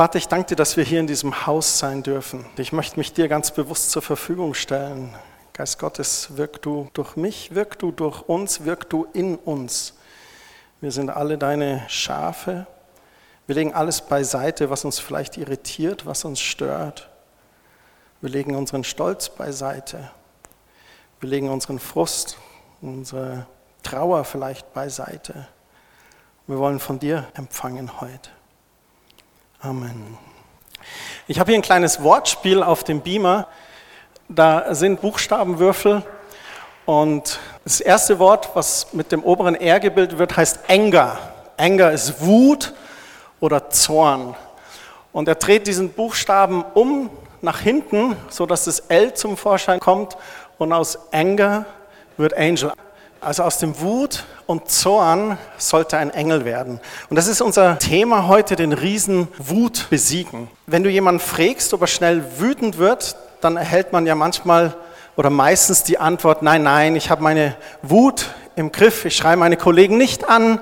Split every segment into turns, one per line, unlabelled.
Vater, ich danke dir, dass wir hier in diesem Haus sein dürfen. Ich möchte mich dir ganz bewusst zur Verfügung stellen. Geist Gottes, wirk du durch mich, wirk du durch uns, wirk du in uns. Wir sind alle deine Schafe. Wir legen alles beiseite, was uns vielleicht irritiert, was uns stört. Wir legen unseren Stolz beiseite. Wir legen unseren Frust, unsere Trauer vielleicht beiseite. Wir wollen von dir empfangen heute. Amen. Ich habe hier ein kleines Wortspiel auf dem Beamer. Da sind Buchstabenwürfel und das erste Wort, was mit dem oberen R gebildet wird, heißt Anger. Anger ist Wut oder Zorn. Und er dreht diesen Buchstaben um nach hinten, sodass das L zum Vorschein kommt und aus Anger wird Angel. Also aus dem Wut und Zorn sollte ein Engel werden. Und das ist unser Thema heute, den Riesen Wut besiegen. Wenn du jemanden fragst, ob er schnell wütend wird, dann erhält man ja manchmal oder meistens die Antwort, nein, nein, ich habe meine Wut im Griff, ich schreie meine Kollegen nicht an,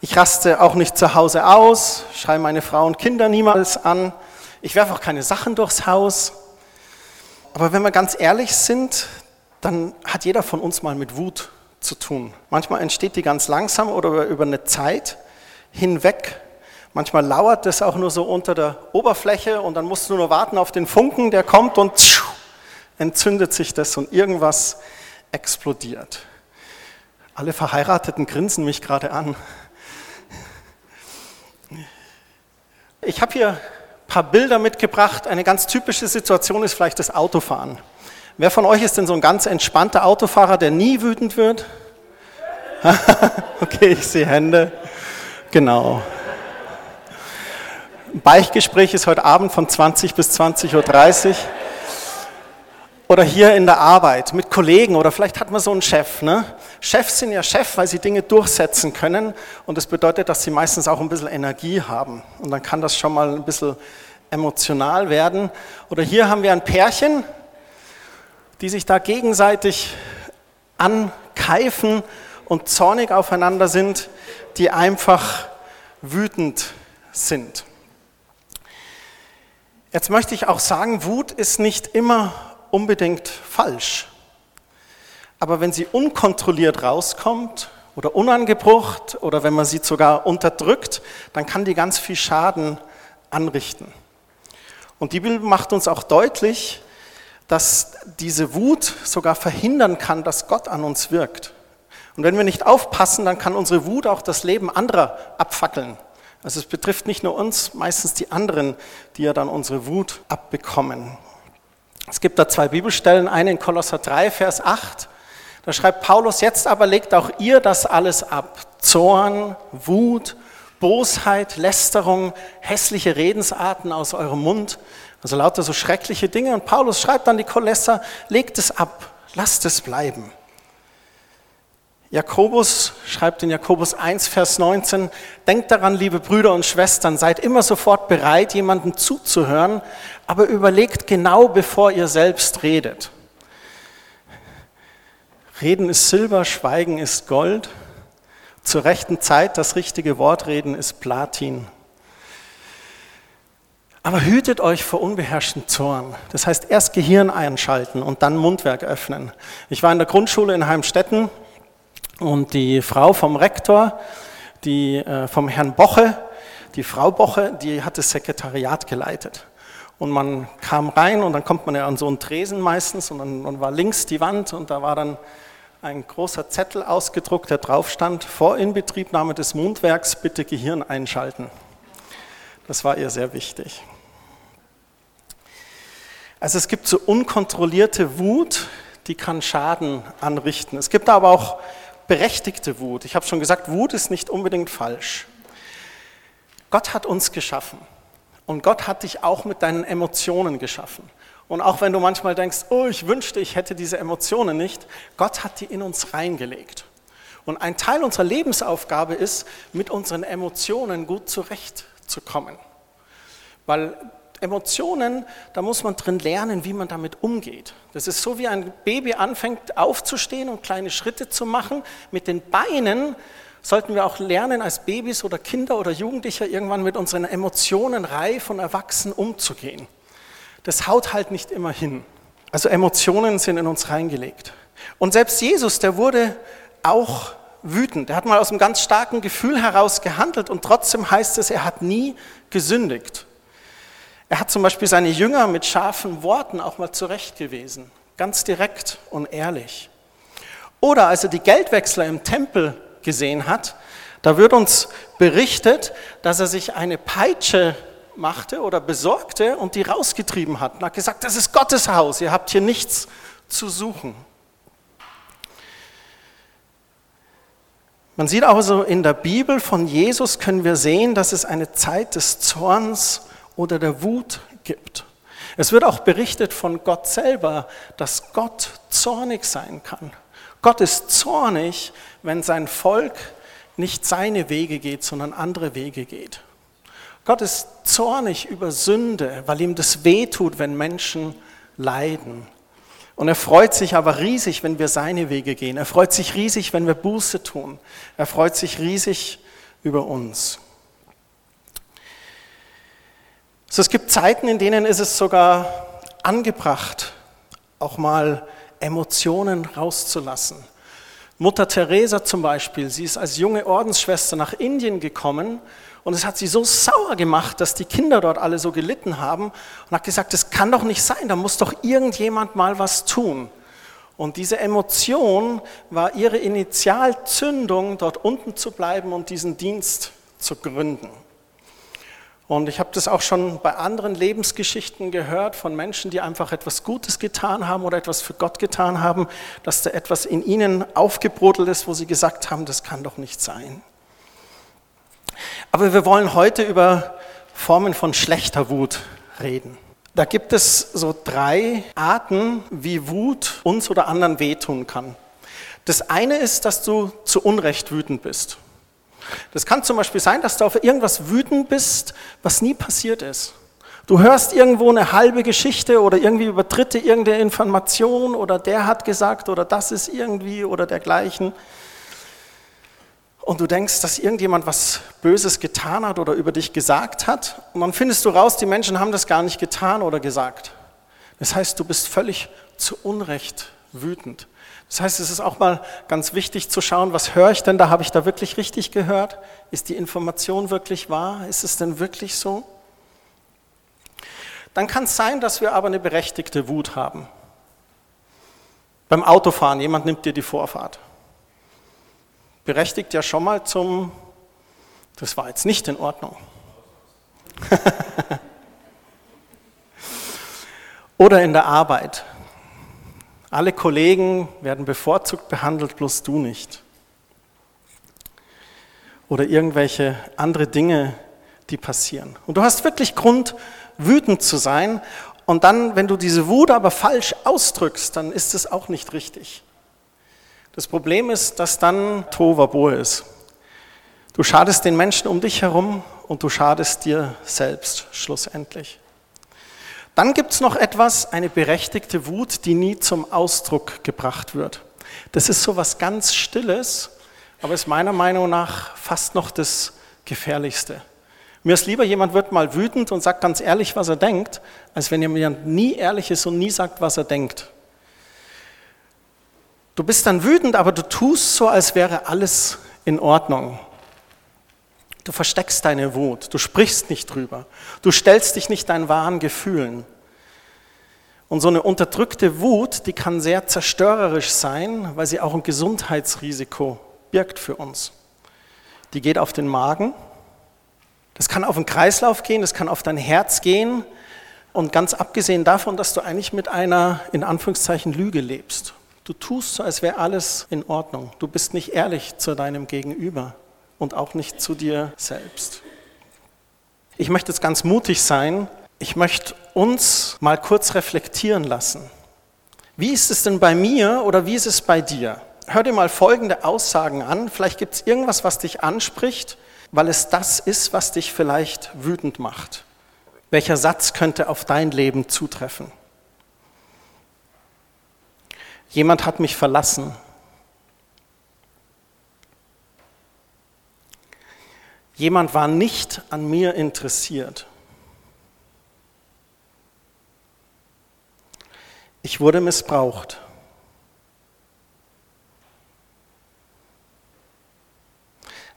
ich raste auch nicht zu Hause aus, schreie meine Frau und Kinder niemals an, ich werfe auch keine Sachen durchs Haus. Aber wenn wir ganz ehrlich sind, dann hat jeder von uns mal mit Wut zu tun. Manchmal entsteht die ganz langsam oder über eine Zeit hinweg. Manchmal lauert das auch nur so unter der Oberfläche und dann musst du nur warten auf den Funken, der kommt und entzündet sich das und irgendwas explodiert. Alle Verheirateten grinsen mich gerade an. Ich habe hier ein paar Bilder mitgebracht. Eine ganz typische Situation ist vielleicht das Autofahren. Wer von euch ist denn so ein ganz entspannter Autofahrer, der nie wütend wird? okay, ich sehe Hände. Genau. Beichtgespräch ist heute Abend von 20 bis 20.30 Uhr. Oder hier in der Arbeit mit Kollegen oder vielleicht hat man so einen Chef. Ne? Chefs sind ja Chef, weil sie Dinge durchsetzen können und das bedeutet, dass sie meistens auch ein bisschen Energie haben. Und dann kann das schon mal ein bisschen emotional werden. Oder hier haben wir ein Pärchen, die sich da gegenseitig ankeifen und zornig aufeinander sind, die einfach wütend sind. Jetzt möchte ich auch sagen, Wut ist nicht immer unbedingt falsch. Aber wenn sie unkontrolliert rauskommt oder unangebrucht oder wenn man sie sogar unterdrückt, dann kann die ganz viel Schaden anrichten. Und die Bibel macht uns auch deutlich, dass diese Wut sogar verhindern kann, dass Gott an uns wirkt. Und wenn wir nicht aufpassen, dann kann unsere Wut auch das Leben anderer abfackeln. Also es betrifft nicht nur uns, meistens die anderen, die ja dann unsere Wut abbekommen. Es gibt da zwei Bibelstellen, eine in Kolosser 3, Vers 8. Da schreibt Paulus, jetzt aber legt auch ihr das alles ab. Zorn, Wut, Bosheit, Lästerung, hässliche Redensarten aus eurem Mund also lauter so schreckliche Dinge. Und Paulus schreibt an die Kolosser, legt es ab, lasst es bleiben. Jakobus schreibt in Jakobus 1, Vers 19, denkt daran, liebe Brüder und Schwestern, seid immer sofort bereit, jemandem zuzuhören, aber überlegt genau, bevor ihr selbst redet. Reden ist Silber, Schweigen ist Gold. Zur rechten Zeit das richtige Wort reden ist Platin. Aber hütet euch vor unbeherrschten Zorn. Das heißt, erst Gehirn einschalten und dann Mundwerk öffnen. Ich war in der Grundschule in Heimstetten und die Frau vom Rektor, die äh, vom Herrn Boche, die Frau Boche, die hat das Sekretariat geleitet. Und man kam rein und dann kommt man ja an so einen Tresen meistens und dann, dann war links die Wand und da war dann ein großer Zettel ausgedruckt, der drauf stand, vor Inbetriebnahme des Mundwerks bitte Gehirn einschalten. Das war ihr sehr wichtig. Also es gibt so unkontrollierte Wut, die kann Schaden anrichten. Es gibt aber auch berechtigte Wut. Ich habe schon gesagt, Wut ist nicht unbedingt falsch. Gott hat uns geschaffen und Gott hat dich auch mit deinen Emotionen geschaffen. Und auch wenn du manchmal denkst, oh, ich wünschte, ich hätte diese Emotionen nicht, Gott hat die in uns reingelegt. Und ein Teil unserer Lebensaufgabe ist, mit unseren Emotionen gut zurechtzukommen. Weil Emotionen, da muss man drin lernen, wie man damit umgeht. Das ist so, wie ein Baby anfängt aufzustehen und kleine Schritte zu machen. Mit den Beinen sollten wir auch lernen, als Babys oder Kinder oder Jugendliche irgendwann mit unseren Emotionen reif und erwachsen umzugehen. Das haut halt nicht immer hin. Also Emotionen sind in uns reingelegt. Und selbst Jesus, der wurde auch wütend. Er hat mal aus einem ganz starken Gefühl heraus gehandelt und trotzdem heißt es, er hat nie gesündigt. Er hat zum Beispiel seine Jünger mit scharfen Worten auch mal zurechtgewiesen, ganz direkt und ehrlich. Oder als er die Geldwechsler im Tempel gesehen hat, da wird uns berichtet, dass er sich eine Peitsche machte oder besorgte und die rausgetrieben hat und hat gesagt, das ist Gottes Haus, ihr habt hier nichts zu suchen. Man sieht also in der Bibel von Jesus können wir sehen, dass es eine Zeit des Zorns oder der Wut gibt. Es wird auch berichtet von Gott selber, dass Gott zornig sein kann. Gott ist zornig, wenn sein Volk nicht seine Wege geht, sondern andere Wege geht. Gott ist zornig über Sünde, weil ihm das wehtut, wenn Menschen leiden. Und er freut sich aber riesig, wenn wir seine Wege gehen. Er freut sich riesig, wenn wir Buße tun. Er freut sich riesig über uns. So, es gibt Zeiten, in denen ist es sogar angebracht, auch mal Emotionen rauszulassen. Mutter Teresa zum Beispiel, sie ist als junge Ordensschwester nach Indien gekommen und es hat sie so sauer gemacht, dass die Kinder dort alle so gelitten haben und hat gesagt, das kann doch nicht sein, da muss doch irgendjemand mal was tun. Und diese Emotion war ihre Initialzündung, dort unten zu bleiben und diesen Dienst zu gründen. Und ich habe das auch schon bei anderen Lebensgeschichten gehört von Menschen, die einfach etwas Gutes getan haben oder etwas für Gott getan haben, dass da etwas in ihnen aufgebrodelt ist, wo sie gesagt haben, das kann doch nicht sein. Aber wir wollen heute über Formen von schlechter Wut reden. Da gibt es so drei Arten, wie Wut uns oder anderen wehtun kann. Das eine ist, dass du zu Unrecht wütend bist. Das kann zum Beispiel sein, dass du auf irgendwas wütend bist, was nie passiert ist. Du hörst irgendwo eine halbe Geschichte oder irgendwie über Dritte irgendeine Information oder der hat gesagt oder das ist irgendwie oder dergleichen und du denkst, dass irgendjemand was Böses getan hat oder über dich gesagt hat und dann findest du raus, die Menschen haben das gar nicht getan oder gesagt. Das heißt, du bist völlig zu Unrecht wütend. Das heißt, es ist auch mal ganz wichtig zu schauen, was höre ich denn da? Habe ich da wirklich richtig gehört? Ist die Information wirklich wahr? Ist es denn wirklich so? Dann kann es sein, dass wir aber eine berechtigte Wut haben. Beim Autofahren, jemand nimmt dir die Vorfahrt berechtigt ja schon mal zum, das war jetzt nicht in Ordnung. Oder in der Arbeit. Alle Kollegen werden bevorzugt behandelt, bloß du nicht. Oder irgendwelche andere Dinge, die passieren. Und du hast wirklich Grund, wütend zu sein. Und dann, wenn du diese Wut aber falsch ausdrückst, dann ist es auch nicht richtig. Das Problem ist, dass dann Tovabo ist. Du schadest den Menschen um dich herum und du schadest dir selbst schlussendlich. Dann gibt es noch etwas, eine berechtigte Wut, die nie zum Ausdruck gebracht wird. Das ist so was ganz Stilles, aber ist meiner Meinung nach fast noch das Gefährlichste. Mir ist lieber, jemand wird mal wütend und sagt ganz ehrlich, was er denkt, als wenn jemand nie ehrlich ist und nie sagt, was er denkt. Du bist dann wütend, aber du tust so, als wäre alles in Ordnung. Du versteckst deine Wut, du sprichst nicht drüber, du stellst dich nicht deinen wahren Gefühlen. Und so eine unterdrückte Wut, die kann sehr zerstörerisch sein, weil sie auch ein Gesundheitsrisiko birgt für uns. Die geht auf den Magen, das kann auf den Kreislauf gehen, das kann auf dein Herz gehen und ganz abgesehen davon, dass du eigentlich mit einer in Anführungszeichen Lüge lebst. Du tust so, als wäre alles in Ordnung. Du bist nicht ehrlich zu deinem Gegenüber und auch nicht zu dir selbst. Ich möchte jetzt ganz mutig sein. Ich möchte uns mal kurz reflektieren lassen. Wie ist es denn bei mir oder wie ist es bei dir? Hör dir mal folgende Aussagen an. Vielleicht gibt es irgendwas, was dich anspricht, weil es das ist, was dich vielleicht wütend macht. Welcher Satz könnte auf dein Leben zutreffen? Jemand hat mich verlassen. Jemand war nicht an mir interessiert. Ich wurde missbraucht.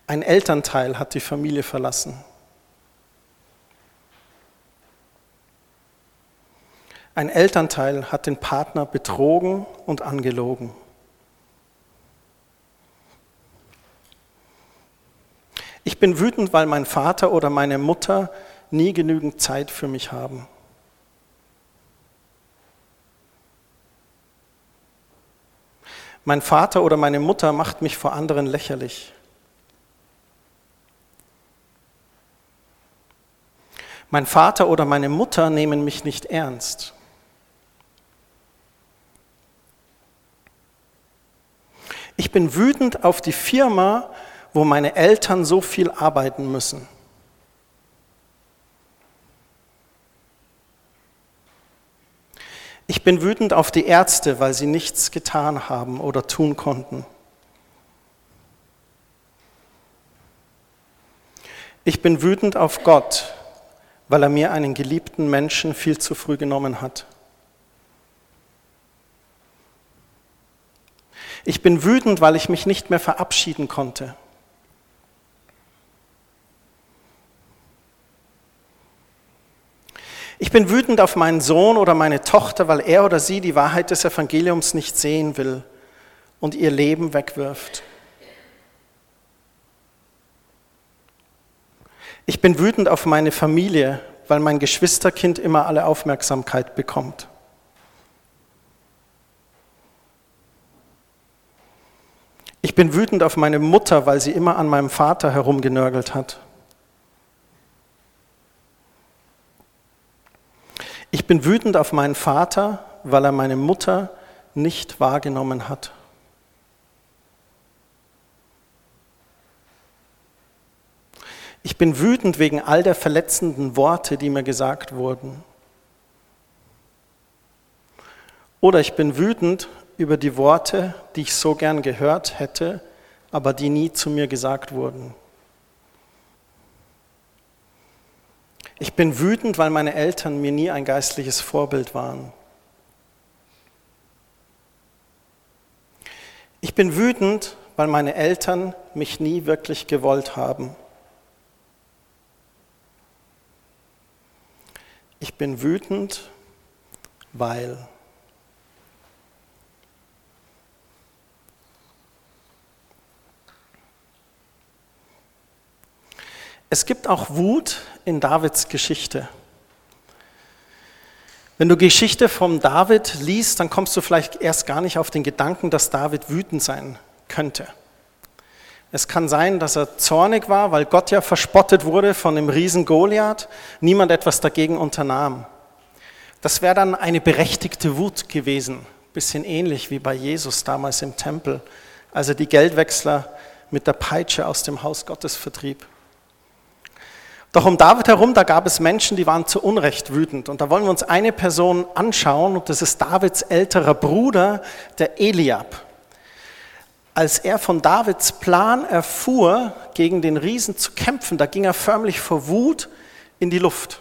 Ein Elternteil hat die Familie verlassen. Ein Elternteil hat den Partner betrogen und angelogen. Ich bin wütend, weil mein Vater oder meine Mutter nie genügend Zeit für mich haben. Mein Vater oder meine Mutter macht mich vor anderen lächerlich. Mein Vater oder meine Mutter nehmen mich nicht ernst. Ich bin wütend auf die Firma, wo meine Eltern so viel arbeiten müssen. Ich bin wütend auf die Ärzte, weil sie nichts getan haben oder tun konnten. Ich bin wütend auf Gott, weil er mir einen geliebten Menschen viel zu früh genommen hat. Ich bin wütend, weil ich mich nicht mehr verabschieden konnte. Ich bin wütend auf meinen Sohn oder meine Tochter, weil er oder sie die Wahrheit des Evangeliums nicht sehen will und ihr Leben wegwirft. Ich bin wütend auf meine Familie, weil mein Geschwisterkind immer alle Aufmerksamkeit bekommt. Ich bin wütend auf meine Mutter, weil sie immer an meinem Vater herumgenörgelt hat. Bin wütend auf meinen Vater, weil er meine Mutter nicht wahrgenommen hat. Ich bin wütend wegen all der verletzenden Worte, die mir gesagt wurden. Oder ich bin wütend über die Worte, die ich so gern gehört hätte, aber die nie zu mir gesagt wurden. Ich bin wütend, weil meine Eltern mir nie ein geistliches Vorbild waren. Ich bin wütend, weil meine Eltern mich nie wirklich gewollt haben. Ich bin wütend, weil Es gibt auch Wut in Davids Geschichte. Wenn du Geschichte von David liest, dann kommst du vielleicht erst gar nicht auf den Gedanken, dass David wütend sein könnte. Es kann sein, dass er zornig war, weil Gott ja verspottet wurde von dem Riesen Goliath, niemand etwas dagegen unternahm. Das wäre dann eine berechtigte Wut gewesen, bisschen ähnlich wie bei Jesus damals im Tempel, als er die Geldwechsler mit der Peitsche aus dem Haus Gottes vertrieb. Doch um David herum, da gab es Menschen, die waren zu Unrecht wütend. Und da wollen wir uns eine Person anschauen, und das ist Davids älterer Bruder, der Eliab. Als er von Davids Plan erfuhr, gegen den Riesen zu kämpfen, da ging er förmlich vor Wut in die Luft.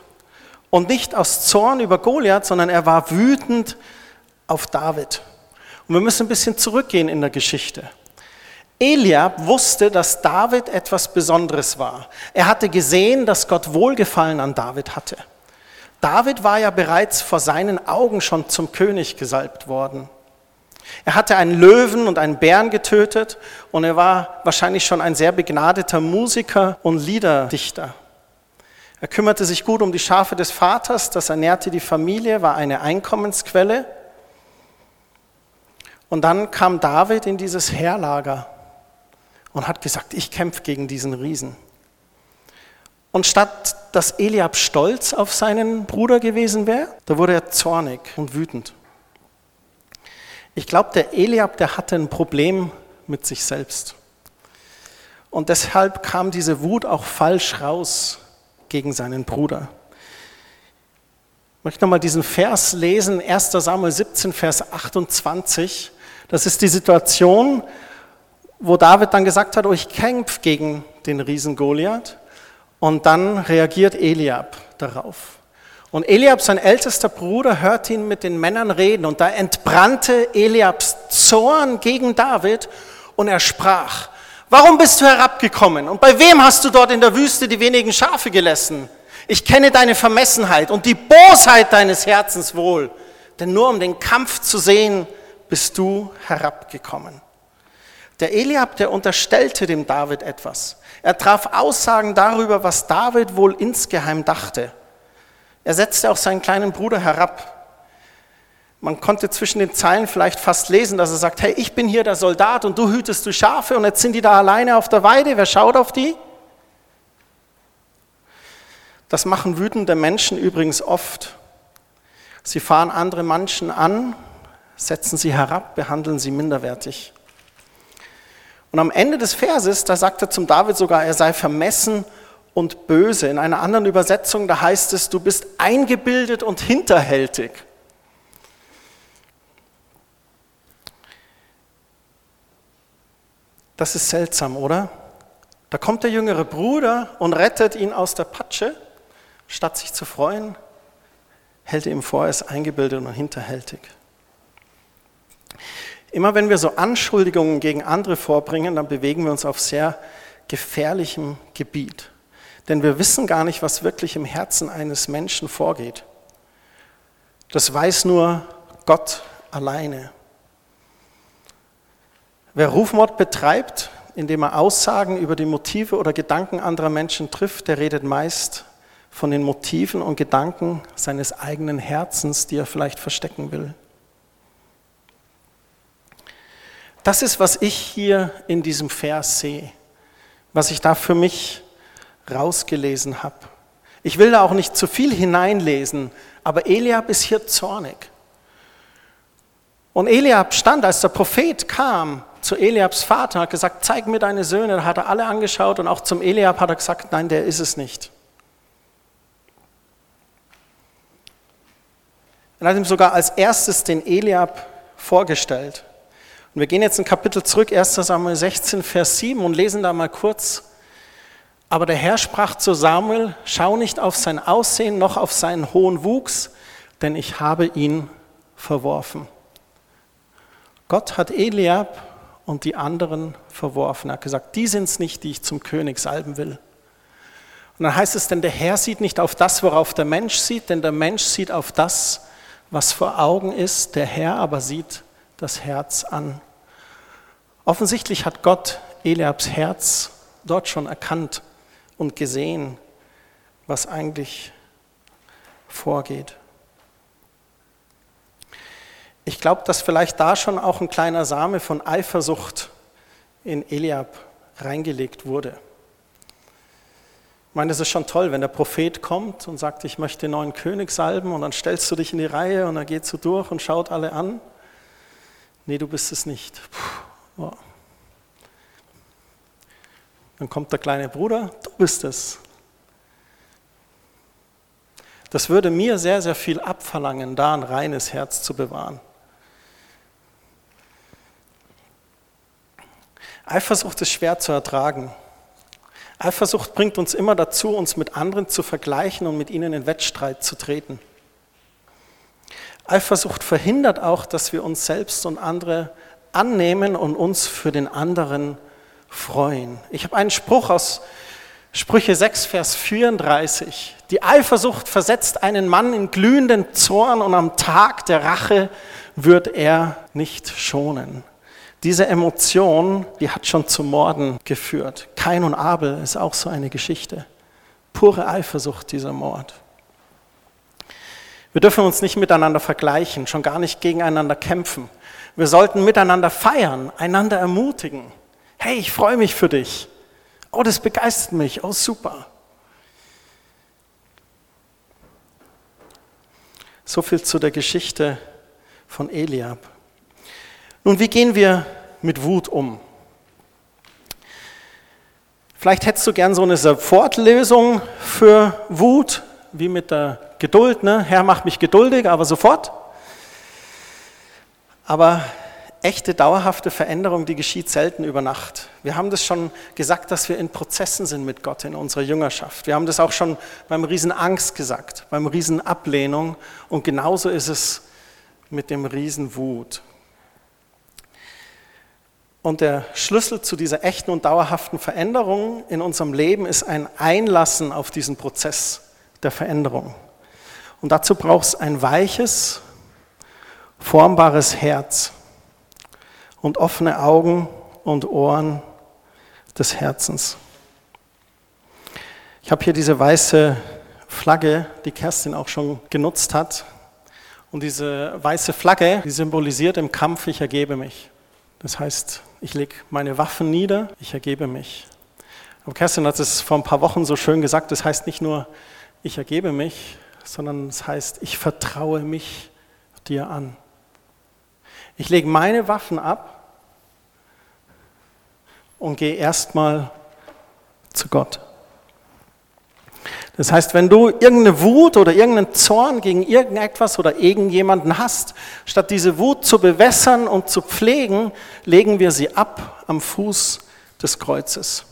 Und nicht aus Zorn über Goliath, sondern er war wütend auf David. Und wir müssen ein bisschen zurückgehen in der Geschichte. Eliab wusste, dass David etwas Besonderes war. Er hatte gesehen, dass Gott Wohlgefallen an David hatte. David war ja bereits vor seinen Augen schon zum König gesalbt worden. Er hatte einen Löwen und einen Bären getötet und er war wahrscheinlich schon ein sehr begnadeter Musiker und Liederdichter. Er kümmerte sich gut um die Schafe des Vaters, das ernährte die Familie, war eine Einkommensquelle. Und dann kam David in dieses Heerlager und hat gesagt, ich kämpfe gegen diesen Riesen. Und statt dass Eliab stolz auf seinen Bruder gewesen wäre, da wurde er zornig und wütend. Ich glaube, der Eliab, der hatte ein Problem mit sich selbst. Und deshalb kam diese Wut auch falsch raus gegen seinen Bruder. Ich möchte nochmal diesen Vers lesen, 1 Samuel 17, Vers 28. Das ist die Situation, wo David dann gesagt hat, oh, ich kämpfe gegen den Riesen Goliath. Und dann reagiert Eliab darauf. Und Eliab, sein ältester Bruder, hört ihn mit den Männern reden. Und da entbrannte Eliabs Zorn gegen David und er sprach, warum bist du herabgekommen? Und bei wem hast du dort in der Wüste die wenigen Schafe gelassen? Ich kenne deine Vermessenheit und die Bosheit deines Herzens wohl. Denn nur um den Kampf zu sehen, bist du herabgekommen. Der Eliab, der unterstellte dem David etwas. Er traf Aussagen darüber, was David wohl insgeheim dachte. Er setzte auch seinen kleinen Bruder herab. Man konnte zwischen den Zeilen vielleicht fast lesen, dass er sagt, hey, ich bin hier der Soldat und du hütest du Schafe und jetzt sind die da alleine auf der Weide, wer schaut auf die? Das machen wütende Menschen übrigens oft. Sie fahren andere Menschen an, setzen sie herab, behandeln sie minderwertig. Und am Ende des Verses, da sagt er zum David sogar, er sei vermessen und böse. In einer anderen Übersetzung, da heißt es, du bist eingebildet und hinterhältig. Das ist seltsam, oder? Da kommt der jüngere Bruder und rettet ihn aus der Patsche, statt sich zu freuen, hält er ihm vor, er ist eingebildet und hinterhältig. Immer wenn wir so Anschuldigungen gegen andere vorbringen, dann bewegen wir uns auf sehr gefährlichem Gebiet. Denn wir wissen gar nicht, was wirklich im Herzen eines Menschen vorgeht. Das weiß nur Gott alleine. Wer Rufmord betreibt, indem er Aussagen über die Motive oder Gedanken anderer Menschen trifft, der redet meist von den Motiven und Gedanken seines eigenen Herzens, die er vielleicht verstecken will. Das ist, was ich hier in diesem Vers sehe, was ich da für mich rausgelesen habe. Ich will da auch nicht zu viel hineinlesen, aber Eliab ist hier zornig. Und Eliab stand, als der Prophet kam zu Eliabs Vater, hat gesagt, zeig mir deine Söhne. Da hat er alle angeschaut und auch zum Eliab hat er gesagt, nein, der ist es nicht. Er hat ihm sogar als erstes den Eliab vorgestellt. Und wir gehen jetzt ein Kapitel zurück, 1 Samuel 16, Vers 7 und lesen da mal kurz. Aber der Herr sprach zu Samuel, schau nicht auf sein Aussehen noch auf seinen hohen Wuchs, denn ich habe ihn verworfen. Gott hat Eliab und die anderen verworfen. Er hat gesagt, die sind es nicht, die ich zum König salben will. Und dann heißt es, denn der Herr sieht nicht auf das, worauf der Mensch sieht, denn der Mensch sieht auf das, was vor Augen ist, der Herr aber sieht das Herz an. Offensichtlich hat Gott Eliabs Herz dort schon erkannt und gesehen, was eigentlich vorgeht. Ich glaube, dass vielleicht da schon auch ein kleiner Same von Eifersucht in Eliab reingelegt wurde. Ich meine, es ist schon toll, wenn der Prophet kommt und sagt, ich möchte den neuen König salben und dann stellst du dich in die Reihe und er geht so durch und schaut alle an. Nee, du bist es nicht. Puh, oh. Dann kommt der kleine Bruder, du bist es. Das würde mir sehr, sehr viel abverlangen, da ein reines Herz zu bewahren. Eifersucht ist schwer zu ertragen. Eifersucht bringt uns immer dazu, uns mit anderen zu vergleichen und mit ihnen in Wettstreit zu treten. Eifersucht verhindert auch, dass wir uns selbst und andere annehmen und uns für den anderen freuen. Ich habe einen Spruch aus Sprüche 6, Vers 34. Die Eifersucht versetzt einen Mann in glühenden Zorn und am Tag der Rache wird er nicht schonen. Diese Emotion, die hat schon zu Morden geführt. Kain und Abel ist auch so eine Geschichte. Pure Eifersucht, dieser Mord. Wir dürfen uns nicht miteinander vergleichen, schon gar nicht gegeneinander kämpfen. Wir sollten miteinander feiern, einander ermutigen. Hey, ich freue mich für dich. Oh, das begeistert mich. Oh, super. So viel zu der Geschichte von Eliab. Nun, wie gehen wir mit Wut um? Vielleicht hättest du gern so eine Sofortlösung für Wut, wie mit der Geduld, ne? Herr, mach mich geduldig, aber sofort. Aber echte, dauerhafte Veränderung, die geschieht selten über Nacht. Wir haben das schon gesagt, dass wir in Prozessen sind mit Gott in unserer Jüngerschaft. Wir haben das auch schon beim Riesen Angst gesagt, beim Riesen Ablehnung. Und genauso ist es mit dem Riesen Wut. Und der Schlüssel zu dieser echten und dauerhaften Veränderung in unserem Leben ist ein Einlassen auf diesen Prozess der Veränderung. Und dazu braucht es ein weiches, formbares Herz und offene Augen und Ohren des Herzens. Ich habe hier diese weiße Flagge, die Kerstin auch schon genutzt hat. Und diese weiße Flagge, die symbolisiert im Kampf, ich ergebe mich. Das heißt, ich lege meine Waffen nieder, ich ergebe mich. Aber Kerstin hat es vor ein paar Wochen so schön gesagt, das heißt nicht nur, ich ergebe mich, sondern es heißt, ich vertraue mich dir an. Ich lege meine Waffen ab und gehe erstmal zu Gott. Das heißt, wenn du irgendeine Wut oder irgendeinen Zorn gegen irgendetwas oder irgendjemanden hast, statt diese Wut zu bewässern und zu pflegen, legen wir sie ab am Fuß des Kreuzes.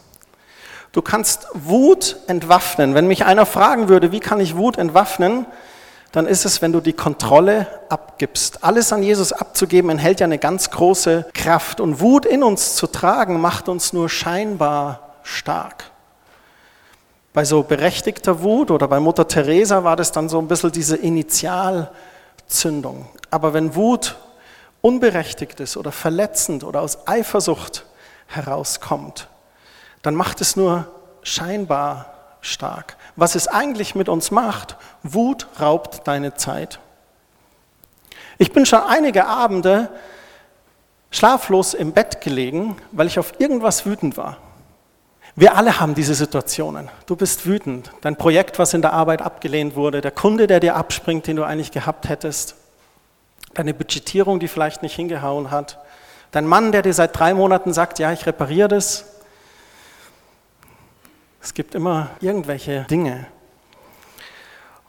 Du kannst Wut entwaffnen. Wenn mich einer fragen würde, wie kann ich Wut entwaffnen, dann ist es, wenn du die Kontrolle abgibst. Alles an Jesus abzugeben enthält ja eine ganz große Kraft. Und Wut in uns zu tragen, macht uns nur scheinbar stark. Bei so berechtigter Wut oder bei Mutter Teresa war das dann so ein bisschen diese Initialzündung. Aber wenn Wut unberechtigt ist oder verletzend oder aus Eifersucht herauskommt, dann macht es nur scheinbar stark. Was es eigentlich mit uns macht, Wut raubt deine Zeit. Ich bin schon einige Abende schlaflos im Bett gelegen, weil ich auf irgendwas wütend war. Wir alle haben diese Situationen. Du bist wütend. Dein Projekt, was in der Arbeit abgelehnt wurde, der Kunde, der dir abspringt, den du eigentlich gehabt hättest, deine Budgetierung, die vielleicht nicht hingehauen hat, dein Mann, der dir seit drei Monaten sagt, ja, ich repariere das. Es gibt immer irgendwelche Dinge.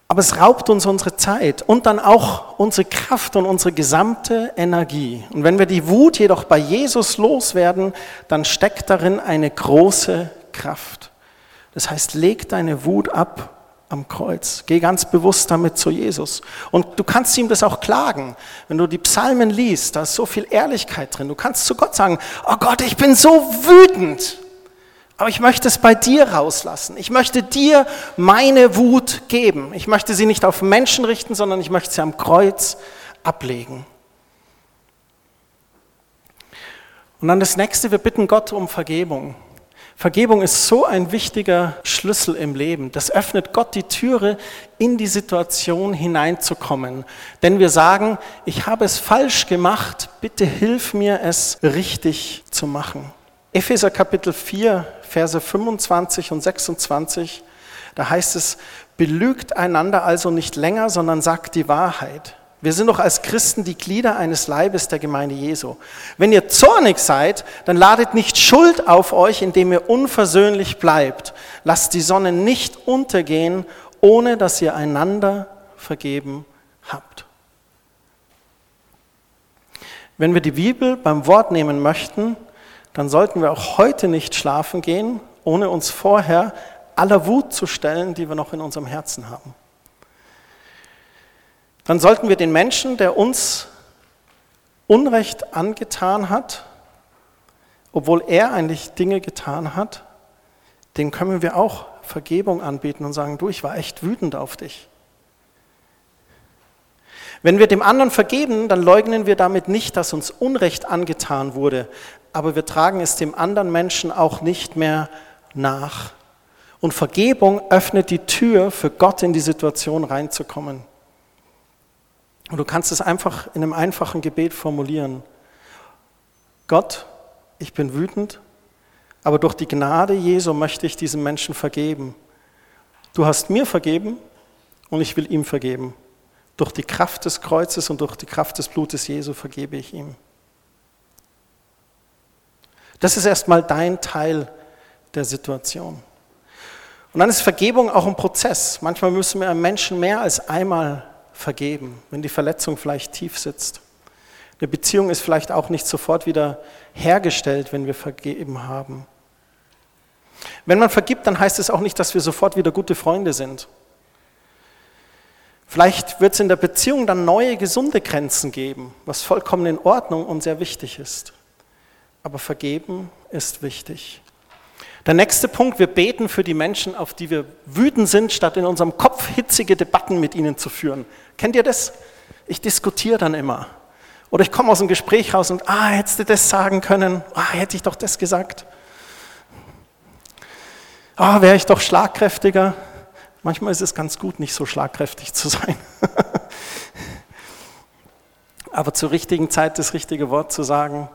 Aber es raubt uns unsere Zeit und dann auch unsere Kraft und unsere gesamte Energie. Und wenn wir die Wut jedoch bei Jesus loswerden, dann steckt darin eine große Kraft. Das heißt, leg deine Wut ab am Kreuz. Geh ganz bewusst damit zu Jesus. Und du kannst ihm das auch klagen. Wenn du die Psalmen liest, da ist so viel Ehrlichkeit drin. Du kannst zu Gott sagen, oh Gott, ich bin so wütend. Aber ich möchte es bei dir rauslassen. Ich möchte dir meine Wut geben. Ich möchte sie nicht auf Menschen richten, sondern ich möchte sie am Kreuz ablegen. Und dann das nächste, wir bitten Gott um Vergebung. Vergebung ist so ein wichtiger Schlüssel im Leben. Das öffnet Gott die Türe, in die Situation hineinzukommen. Denn wir sagen, ich habe es falsch gemacht, bitte hilf mir es richtig zu machen. Epheser Kapitel 4, Verse 25 und 26, da heißt es, belügt einander also nicht länger, sondern sagt die Wahrheit. Wir sind doch als Christen die Glieder eines Leibes der Gemeinde Jesu. Wenn ihr zornig seid, dann ladet nicht Schuld auf euch, indem ihr unversöhnlich bleibt. Lasst die Sonne nicht untergehen, ohne dass ihr einander vergeben habt. Wenn wir die Bibel beim Wort nehmen möchten, dann sollten wir auch heute nicht schlafen gehen, ohne uns vorher aller Wut zu stellen, die wir noch in unserem Herzen haben dann sollten wir den Menschen, der uns Unrecht angetan hat, obwohl er eigentlich Dinge getan hat, den können wir auch Vergebung anbieten und sagen, du, ich war echt wütend auf dich. Wenn wir dem anderen vergeben, dann leugnen wir damit nicht, dass uns Unrecht angetan wurde, aber wir tragen es dem anderen Menschen auch nicht mehr nach. Und Vergebung öffnet die Tür für Gott in die Situation reinzukommen. Und du kannst es einfach in einem einfachen Gebet formulieren. Gott, ich bin wütend, aber durch die Gnade Jesu möchte ich diesem Menschen vergeben. Du hast mir vergeben und ich will ihm vergeben. Durch die Kraft des Kreuzes und durch die Kraft des Blutes Jesu vergebe ich ihm. Das ist erstmal dein Teil der Situation. Und dann ist Vergebung auch ein Prozess. Manchmal müssen wir einem Menschen mehr als einmal vergeben, wenn die Verletzung vielleicht tief sitzt. Eine Beziehung ist vielleicht auch nicht sofort wieder hergestellt, wenn wir vergeben haben. Wenn man vergibt, dann heißt es auch nicht, dass wir sofort wieder gute Freunde sind. Vielleicht wird es in der Beziehung dann neue, gesunde Grenzen geben, was vollkommen in Ordnung und sehr wichtig ist. Aber vergeben ist wichtig. Der nächste Punkt, wir beten für die Menschen, auf die wir wütend sind, statt in unserem Kopf hitzige Debatten mit ihnen zu führen. Kennt ihr das? Ich diskutiere dann immer. Oder ich komme aus dem Gespräch raus und, ah, hättest du das sagen können? Ah, hätte ich doch das gesagt. Ah, wäre ich doch schlagkräftiger. Manchmal ist es ganz gut, nicht so schlagkräftig zu sein. Aber zur richtigen Zeit das richtige Wort zu sagen,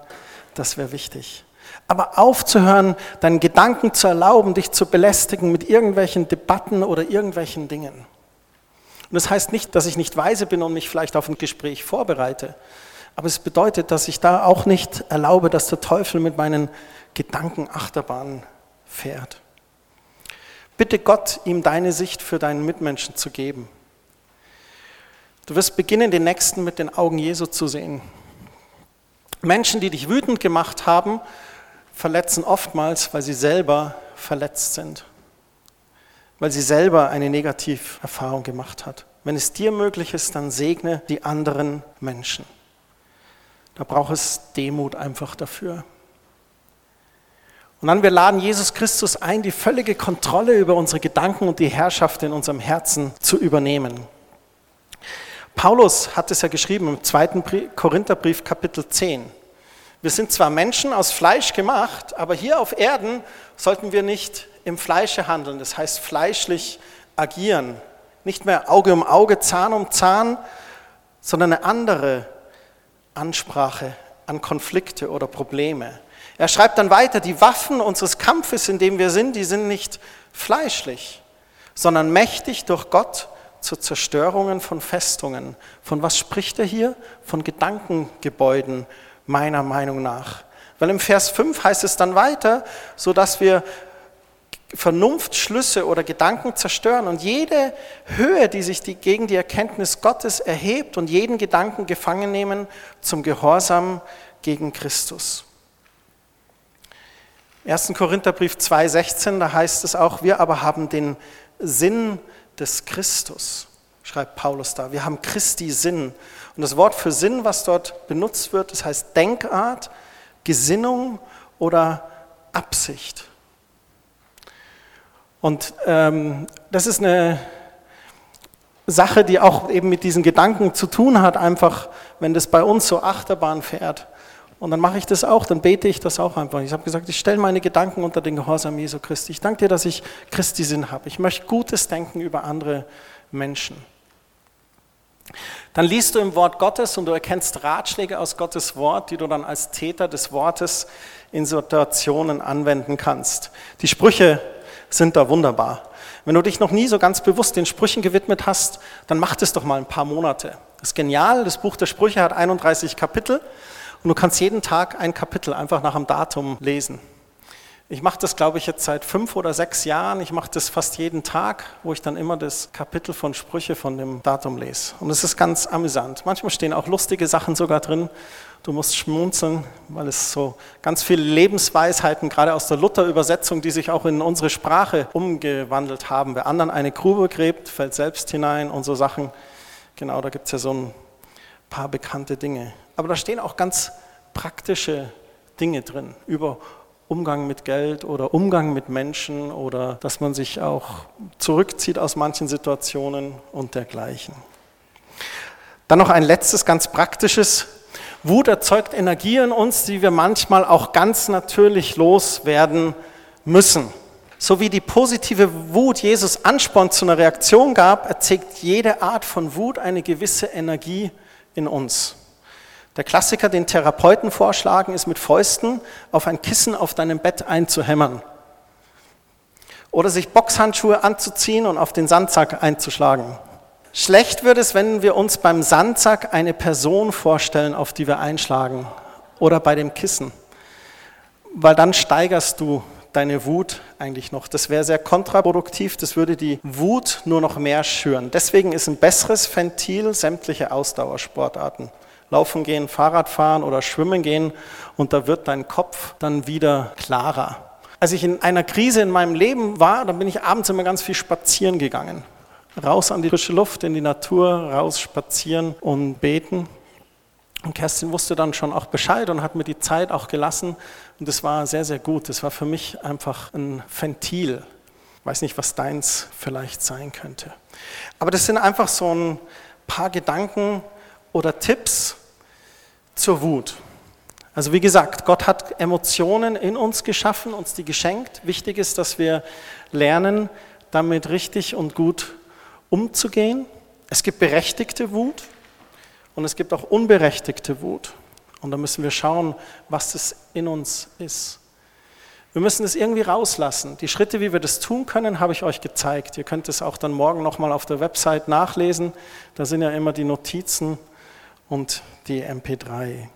das wäre wichtig. Aber aufzuhören, deinen Gedanken zu erlauben, dich zu belästigen mit irgendwelchen Debatten oder irgendwelchen Dingen. Und das heißt nicht, dass ich nicht weise bin und mich vielleicht auf ein Gespräch vorbereite. Aber es bedeutet, dass ich da auch nicht erlaube, dass der Teufel mit meinen Gedanken Achterbahn fährt. Bitte Gott, ihm deine Sicht für deinen Mitmenschen zu geben. Du wirst beginnen, den Nächsten mit den Augen Jesu zu sehen. Menschen, die dich wütend gemacht haben, verletzen oftmals, weil sie selber verletzt sind, weil sie selber eine Negativerfahrung gemacht hat. Wenn es dir möglich ist, dann segne die anderen Menschen. Da braucht es Demut einfach dafür. Und dann wir laden Jesus Christus ein, die völlige Kontrolle über unsere Gedanken und die Herrschaft in unserem Herzen zu übernehmen. Paulus hat es ja geschrieben im zweiten Korintherbrief Kapitel 10. Wir sind zwar Menschen aus Fleisch gemacht, aber hier auf Erden sollten wir nicht im Fleische handeln, das heißt fleischlich agieren. Nicht mehr Auge um Auge, Zahn um Zahn, sondern eine andere Ansprache an Konflikte oder Probleme. Er schreibt dann weiter, die Waffen unseres Kampfes, in dem wir sind, die sind nicht fleischlich, sondern mächtig durch Gott zur Zerstörungen von Festungen. Von was spricht er hier? Von Gedankengebäuden, meiner Meinung nach. Weil im Vers 5 heißt es dann weiter, so dass wir Vernunftschlüsse oder Gedanken zerstören und jede Höhe, die sich die, gegen die Erkenntnis Gottes erhebt und jeden Gedanken gefangen nehmen zum Gehorsam gegen Christus. 1. Korintherbrief 2,16, da heißt es auch, wir aber haben den Sinn des Christus, schreibt Paulus da. Wir haben Christi Sinn. Und das Wort für Sinn, was dort benutzt wird, das heißt Denkart, Gesinnung oder Absicht. Und ähm, das ist eine Sache, die auch eben mit diesen Gedanken zu tun hat, einfach wenn das bei uns so Achterbahn fährt. Und dann mache ich das auch, dann bete ich das auch einfach. Ich habe gesagt, ich stelle meine Gedanken unter den Gehorsam Jesu Christi. Ich danke dir, dass ich Christi Sinn habe. Ich möchte Gutes denken über andere Menschen. Dann liest du im Wort Gottes und du erkennst Ratschläge aus Gottes Wort, die du dann als Täter des Wortes in Situationen anwenden kannst. Die Sprüche sind da wunderbar. Wenn du dich noch nie so ganz bewusst den Sprüchen gewidmet hast, dann mach das doch mal ein paar Monate. Das ist genial, das Buch der Sprüche hat 31 Kapitel und du kannst jeden Tag ein Kapitel einfach nach dem Datum lesen. Ich mache das, glaube ich, jetzt seit fünf oder sechs Jahren. Ich mache das fast jeden Tag, wo ich dann immer das Kapitel von Sprüche von dem Datum lese. Und es ist ganz amüsant. Manchmal stehen auch lustige Sachen sogar drin. Du musst schmunzeln, weil es so ganz viele Lebensweisheiten, gerade aus der Luther-Übersetzung, die sich auch in unsere Sprache umgewandelt haben. Wer anderen eine Grube gräbt, fällt selbst hinein und so Sachen. Genau, da gibt es ja so ein paar bekannte Dinge. Aber da stehen auch ganz praktische Dinge drin über Umgang mit Geld oder Umgang mit Menschen oder dass man sich auch zurückzieht aus manchen Situationen und dergleichen. Dann noch ein letztes ganz praktisches. Wut erzeugt Energie in uns, die wir manchmal auch ganz natürlich loswerden müssen. So wie die positive Wut Jesus Ansporn zu einer Reaktion gab, erzeugt jede Art von Wut eine gewisse Energie in uns. Der Klassiker, den Therapeuten vorschlagen, ist mit Fäusten auf ein Kissen auf deinem Bett einzuhämmern. Oder sich Boxhandschuhe anzuziehen und auf den Sandsack einzuschlagen. Schlecht wird es, wenn wir uns beim Sandsack eine Person vorstellen, auf die wir einschlagen. Oder bei dem Kissen. Weil dann steigerst du deine Wut eigentlich noch. Das wäre sehr kontraproduktiv, das würde die Wut nur noch mehr schüren. Deswegen ist ein besseres Ventil sämtliche Ausdauersportarten laufen gehen, Fahrrad fahren oder schwimmen gehen und da wird dein Kopf dann wieder klarer. Als ich in einer Krise in meinem Leben war, dann bin ich abends immer ganz viel spazieren gegangen. Raus an die frische Luft, in die Natur, raus spazieren und beten. Und Kerstin wusste dann schon auch Bescheid und hat mir die Zeit auch gelassen. Und das war sehr, sehr gut. Das war für mich einfach ein Ventil. Ich weiß nicht, was deins vielleicht sein könnte. Aber das sind einfach so ein paar Gedanken oder Tipps zur Wut. Also wie gesagt, Gott hat Emotionen in uns geschaffen, uns die geschenkt. Wichtig ist, dass wir lernen, damit richtig und gut umzugehen. Es gibt berechtigte Wut und es gibt auch unberechtigte Wut. Und da müssen wir schauen, was das in uns ist. Wir müssen es irgendwie rauslassen. Die Schritte, wie wir das tun können, habe ich euch gezeigt. Ihr könnt es auch dann morgen nochmal auf der Website nachlesen. Da sind ja immer die Notizen und die MP3.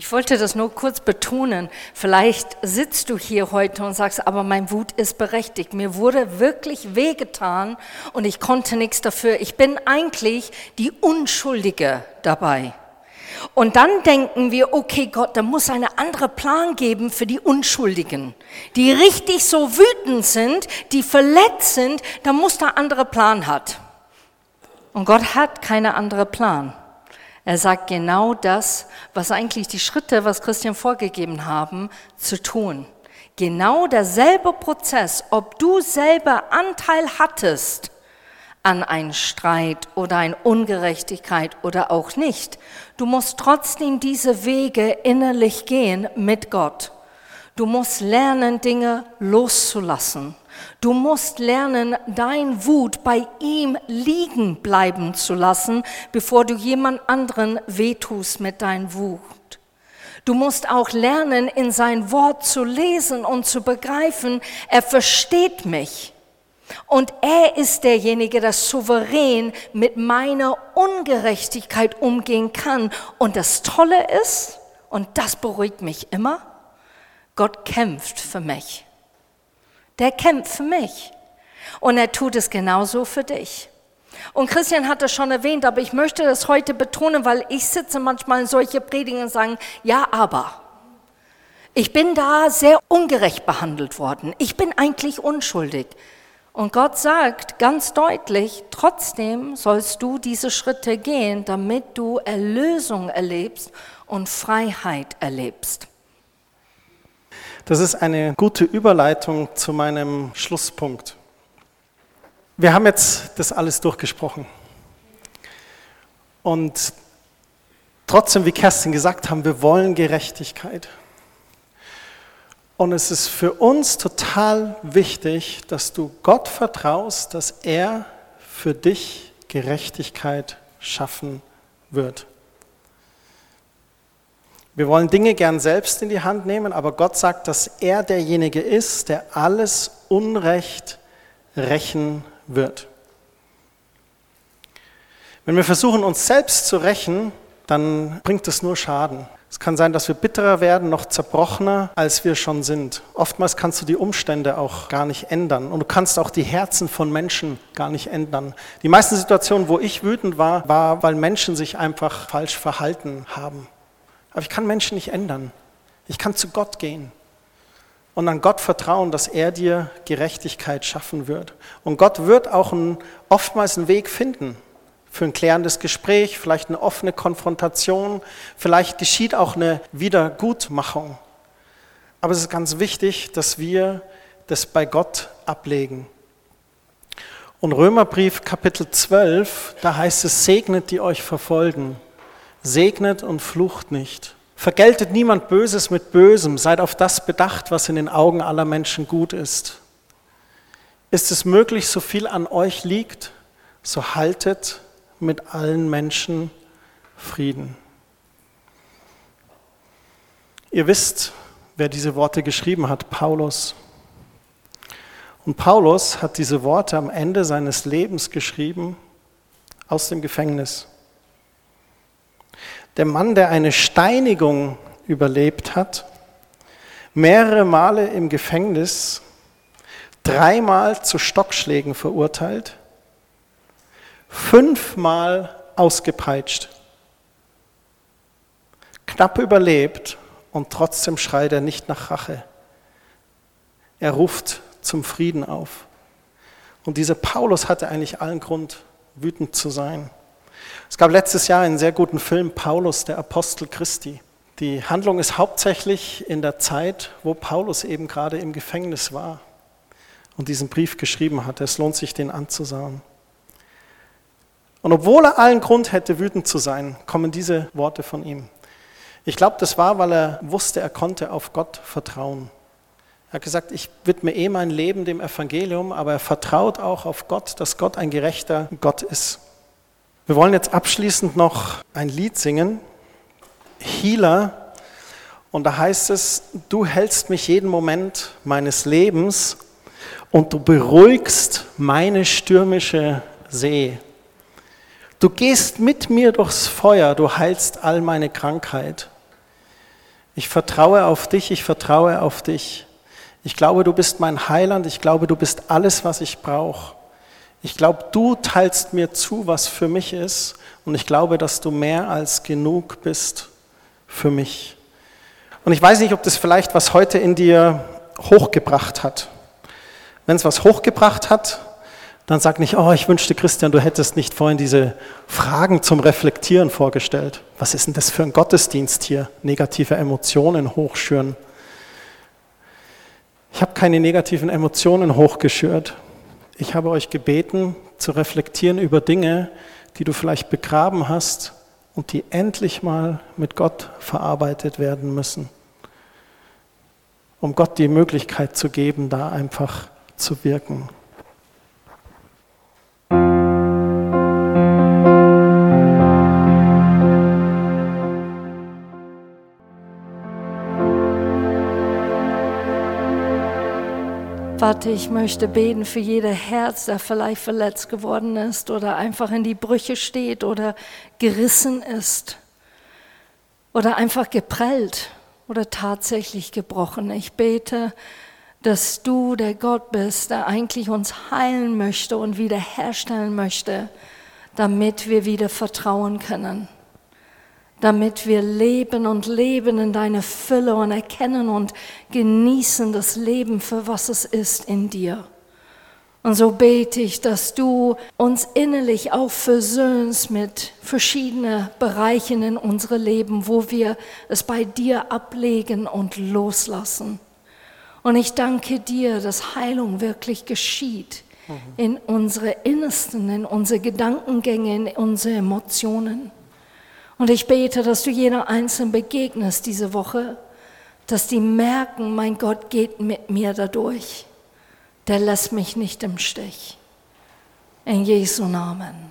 Ich wollte das nur kurz betonen. Vielleicht sitzt du hier heute und sagst, aber mein Wut ist berechtigt. Mir wurde wirklich wehgetan und ich konnte nichts dafür. Ich bin eigentlich die Unschuldige dabei. Und dann denken wir, okay Gott, da muss eine andere Plan geben für die Unschuldigen, die richtig so wütend sind, die verletzt sind, da muss da andere Plan hat. Und Gott hat keine andere Plan. Er sagt genau das, was eigentlich die Schritte, was Christian vorgegeben haben, zu tun. Genau derselbe Prozess, ob du selber Anteil hattest an einem Streit oder eine Ungerechtigkeit oder auch nicht. Du musst trotzdem diese Wege innerlich gehen mit Gott. Du musst lernen, Dinge loszulassen. Du musst lernen, dein Wut bei ihm liegen bleiben zu lassen, bevor du jemand anderen wehtust mit deinem Wut. Du musst auch lernen, in sein Wort zu lesen und zu begreifen, er versteht mich. Und er ist derjenige, der souverän mit meiner Ungerechtigkeit umgehen kann. Und das Tolle ist, und das beruhigt mich immer, Gott kämpft für mich der kämpft für mich. Und er tut es genauso für dich. Und Christian hat das schon erwähnt, aber ich möchte das heute betonen, weil ich sitze manchmal in solche Predigen und sagen, ja, aber. Ich bin da sehr ungerecht behandelt worden. Ich bin eigentlich unschuldig. Und Gott sagt ganz deutlich, trotzdem sollst du diese Schritte gehen, damit du Erlösung erlebst und Freiheit erlebst.
Das ist eine gute Überleitung zu meinem Schlusspunkt. Wir haben jetzt das alles durchgesprochen. Und trotzdem, wie Kerstin gesagt haben, wir wollen Gerechtigkeit. Und es ist für uns total wichtig, dass du Gott vertraust, dass er für dich Gerechtigkeit schaffen wird. Wir wollen Dinge gern selbst in die Hand nehmen, aber Gott sagt, dass er derjenige ist, der alles Unrecht rächen wird. Wenn wir versuchen, uns selbst zu rächen, dann bringt es nur Schaden. Es kann sein, dass wir bitterer werden, noch zerbrochener, als wir schon sind. Oftmals kannst du die Umstände auch gar nicht ändern und du kannst auch die Herzen von Menschen gar nicht ändern. Die meisten Situationen, wo ich wütend war, war, weil Menschen sich einfach falsch verhalten haben. Aber ich kann Menschen nicht ändern. Ich kann zu Gott gehen und an Gott vertrauen, dass er dir Gerechtigkeit schaffen wird. Und Gott wird auch ein, oftmals einen Weg finden für ein klärendes Gespräch, vielleicht eine offene Konfrontation, vielleicht geschieht auch eine Wiedergutmachung. Aber es ist ganz wichtig, dass wir das bei Gott ablegen. Und Römerbrief Kapitel 12, da heißt es, segnet die euch verfolgen segnet und flucht nicht. Vergeltet niemand Böses mit Bösem, seid auf das bedacht, was in den Augen aller Menschen gut ist. Ist es möglich, so viel an euch liegt, so haltet mit allen Menschen Frieden. Ihr wisst, wer diese Worte geschrieben hat, Paulus. Und Paulus hat diese Worte am Ende seines Lebens geschrieben aus dem Gefängnis. Der Mann, der eine Steinigung überlebt hat, mehrere Male im Gefängnis, dreimal zu Stockschlägen verurteilt, fünfmal ausgepeitscht, knapp überlebt und trotzdem schreit er nicht nach Rache. Er ruft zum Frieden auf. Und dieser Paulus hatte eigentlich allen Grund, wütend zu sein. Es gab letztes Jahr einen sehr guten Film, Paulus, der Apostel Christi. Die Handlung ist hauptsächlich in der Zeit, wo Paulus eben gerade im Gefängnis war und diesen Brief geschrieben hat. Es lohnt sich, den anzusehen. Und obwohl er allen Grund hätte, wütend zu sein, kommen diese Worte von ihm. Ich glaube, das war, weil er wusste, er konnte auf Gott vertrauen. Er hat gesagt, ich widme eh mein Leben dem Evangelium, aber er vertraut auch auf Gott, dass Gott ein gerechter Gott ist. Wir wollen jetzt abschließend noch ein Lied singen, Healer. Und da heißt es, du hältst mich jeden Moment meines Lebens und du beruhigst meine stürmische See. Du gehst mit mir durchs Feuer, du heilst all meine Krankheit. Ich vertraue auf dich, ich vertraue auf dich. Ich glaube, du bist mein Heiland. Ich glaube, du bist alles, was ich brauche. Ich glaube, du teilst mir zu, was für mich ist. Und ich glaube, dass du mehr als genug bist für mich. Und ich weiß nicht, ob das vielleicht was heute in dir hochgebracht hat. Wenn es was hochgebracht hat, dann sag nicht, oh, ich wünschte, Christian, du hättest nicht vorhin diese Fragen zum Reflektieren vorgestellt. Was ist denn das für ein Gottesdienst hier? Negative Emotionen hochschüren. Ich habe keine negativen Emotionen hochgeschürt. Ich habe euch gebeten, zu reflektieren über Dinge, die du vielleicht begraben hast und die endlich mal mit Gott verarbeitet werden müssen. Um Gott die Möglichkeit zu geben, da einfach zu wirken.
Vater, ich möchte beten für jeder Herz, der vielleicht verletzt geworden ist oder einfach in die Brüche steht oder gerissen ist oder einfach geprellt oder tatsächlich gebrochen. Ich bete, dass du der Gott bist, der eigentlich uns heilen möchte und wiederherstellen möchte, damit wir wieder vertrauen können damit wir leben und leben in deiner Fülle und erkennen und genießen das Leben für was es ist in dir. Und so bete ich, dass du uns innerlich auch versöhnst mit verschiedenen Bereichen in unserem Leben, wo wir es bei dir ablegen und loslassen. Und ich danke dir, dass Heilung wirklich geschieht mhm. in unsere Innersten, in unsere Gedankengänge, in unsere Emotionen. Und ich bete, dass du jeder Einzelnen begegnest diese Woche, dass die merken, mein Gott geht mit mir dadurch. Der lässt mich nicht im Stich. In Jesu Namen.